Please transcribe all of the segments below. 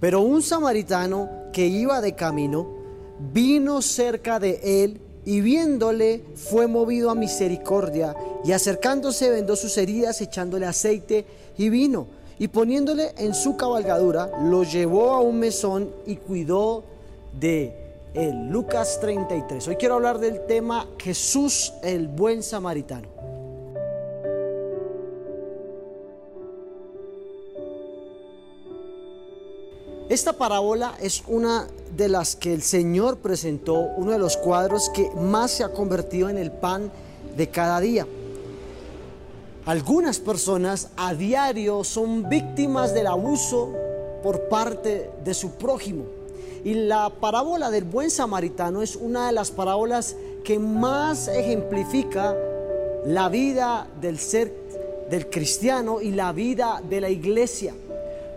Pero un samaritano que iba de camino vino cerca de él y viéndole fue movido a misericordia y acercándose vendó sus heridas echándole aceite y vino y poniéndole en su cabalgadura lo llevó a un mesón y cuidó de él. Lucas 33. Hoy quiero hablar del tema Jesús el buen samaritano. Esta parábola es una de las que el Señor presentó, uno de los cuadros que más se ha convertido en el pan de cada día. Algunas personas a diario son víctimas del abuso por parte de su prójimo. Y la parábola del buen samaritano es una de las parábolas que más ejemplifica la vida del ser del cristiano y la vida de la iglesia.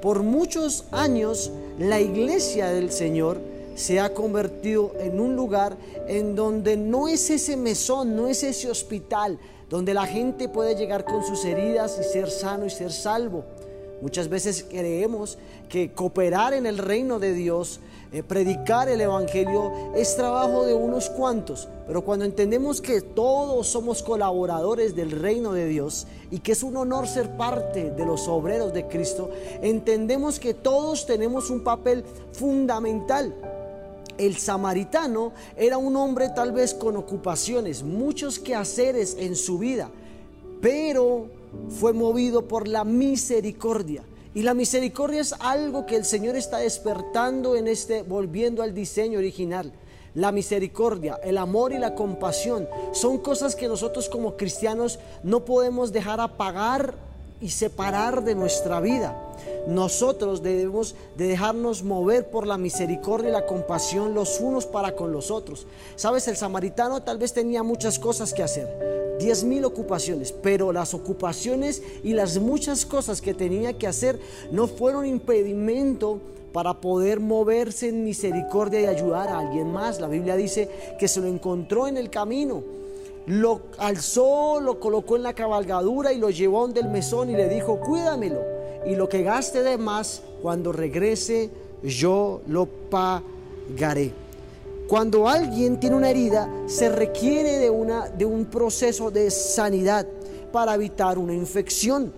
Por muchos años la iglesia del Señor se ha convertido en un lugar en donde no es ese mesón, no es ese hospital, donde la gente puede llegar con sus heridas y ser sano y ser salvo. Muchas veces creemos que cooperar en el reino de Dios, eh, predicar el Evangelio, es trabajo de unos cuantos. Pero cuando entendemos que todos somos colaboradores del reino de Dios y que es un honor ser parte de los obreros de Cristo, entendemos que todos tenemos un papel fundamental. El samaritano era un hombre tal vez con ocupaciones, muchos quehaceres en su vida, pero fue movido por la misericordia. Y la misericordia es algo que el Señor está despertando en este, volviendo al diseño original. La misericordia, el amor y la compasión son cosas que nosotros como cristianos no podemos dejar apagar y separar de nuestra vida. Nosotros debemos de dejarnos mover por la misericordia y la compasión los unos para con los otros. Sabes, el samaritano tal vez tenía muchas cosas que hacer diez mil ocupaciones, pero las ocupaciones y las muchas cosas que tenía que hacer no fueron impedimento para poder moverse en misericordia y ayudar a alguien más. La Biblia dice que se lo encontró en el camino, lo alzó, lo colocó en la cabalgadura y lo llevó del mesón y le dijo, cuídamelo. Y lo que gaste de más, cuando regrese, yo lo pagaré. Cuando alguien tiene una herida, se requiere de, una, de un proceso de sanidad para evitar una infección.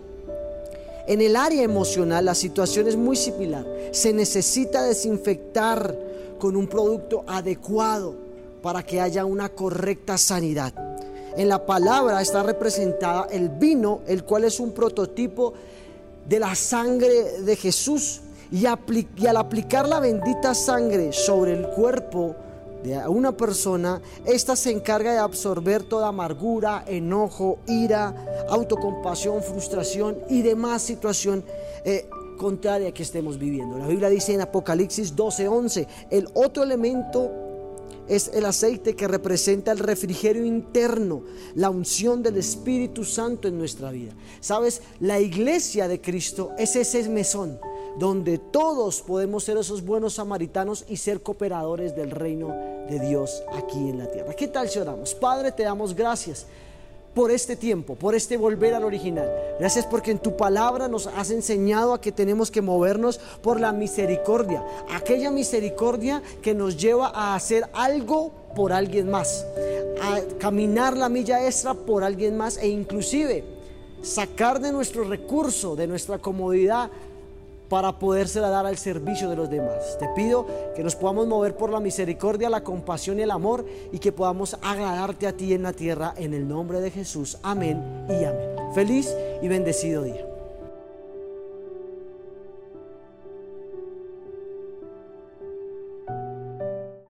En el área emocional la situación es muy similar. Se necesita desinfectar con un producto adecuado para que haya una correcta sanidad. En la palabra está representada el vino, el cual es un prototipo de la sangre de Jesús. Y, al aplicar la bendita sangre sobre el cuerpo de una persona, esta se encarga de absorber toda amargura, enojo, ira, autocompasión, frustración y demás situación eh, contraria que estemos viviendo. La Biblia dice en Apocalipsis 12:11, el otro elemento es el aceite que representa el refrigerio interno, la unción del Espíritu Santo en nuestra vida. Sabes, la iglesia de Cristo es ese mesón donde todos podemos ser esos buenos samaritanos y ser cooperadores del reino de Dios aquí en la tierra. ¿Qué tal si oramos? Padre, te damos gracias por este tiempo, por este volver al original. Gracias porque en tu palabra nos has enseñado a que tenemos que movernos por la misericordia, aquella misericordia que nos lleva a hacer algo por alguien más, a caminar la milla extra por alguien más e inclusive sacar de nuestro recurso, de nuestra comodidad, para podérsela dar al servicio de los demás. Te pido que nos podamos mover por la misericordia, la compasión y el amor y que podamos agradarte a ti en la tierra en el nombre de Jesús. Amén y amén. Feliz y bendecido día.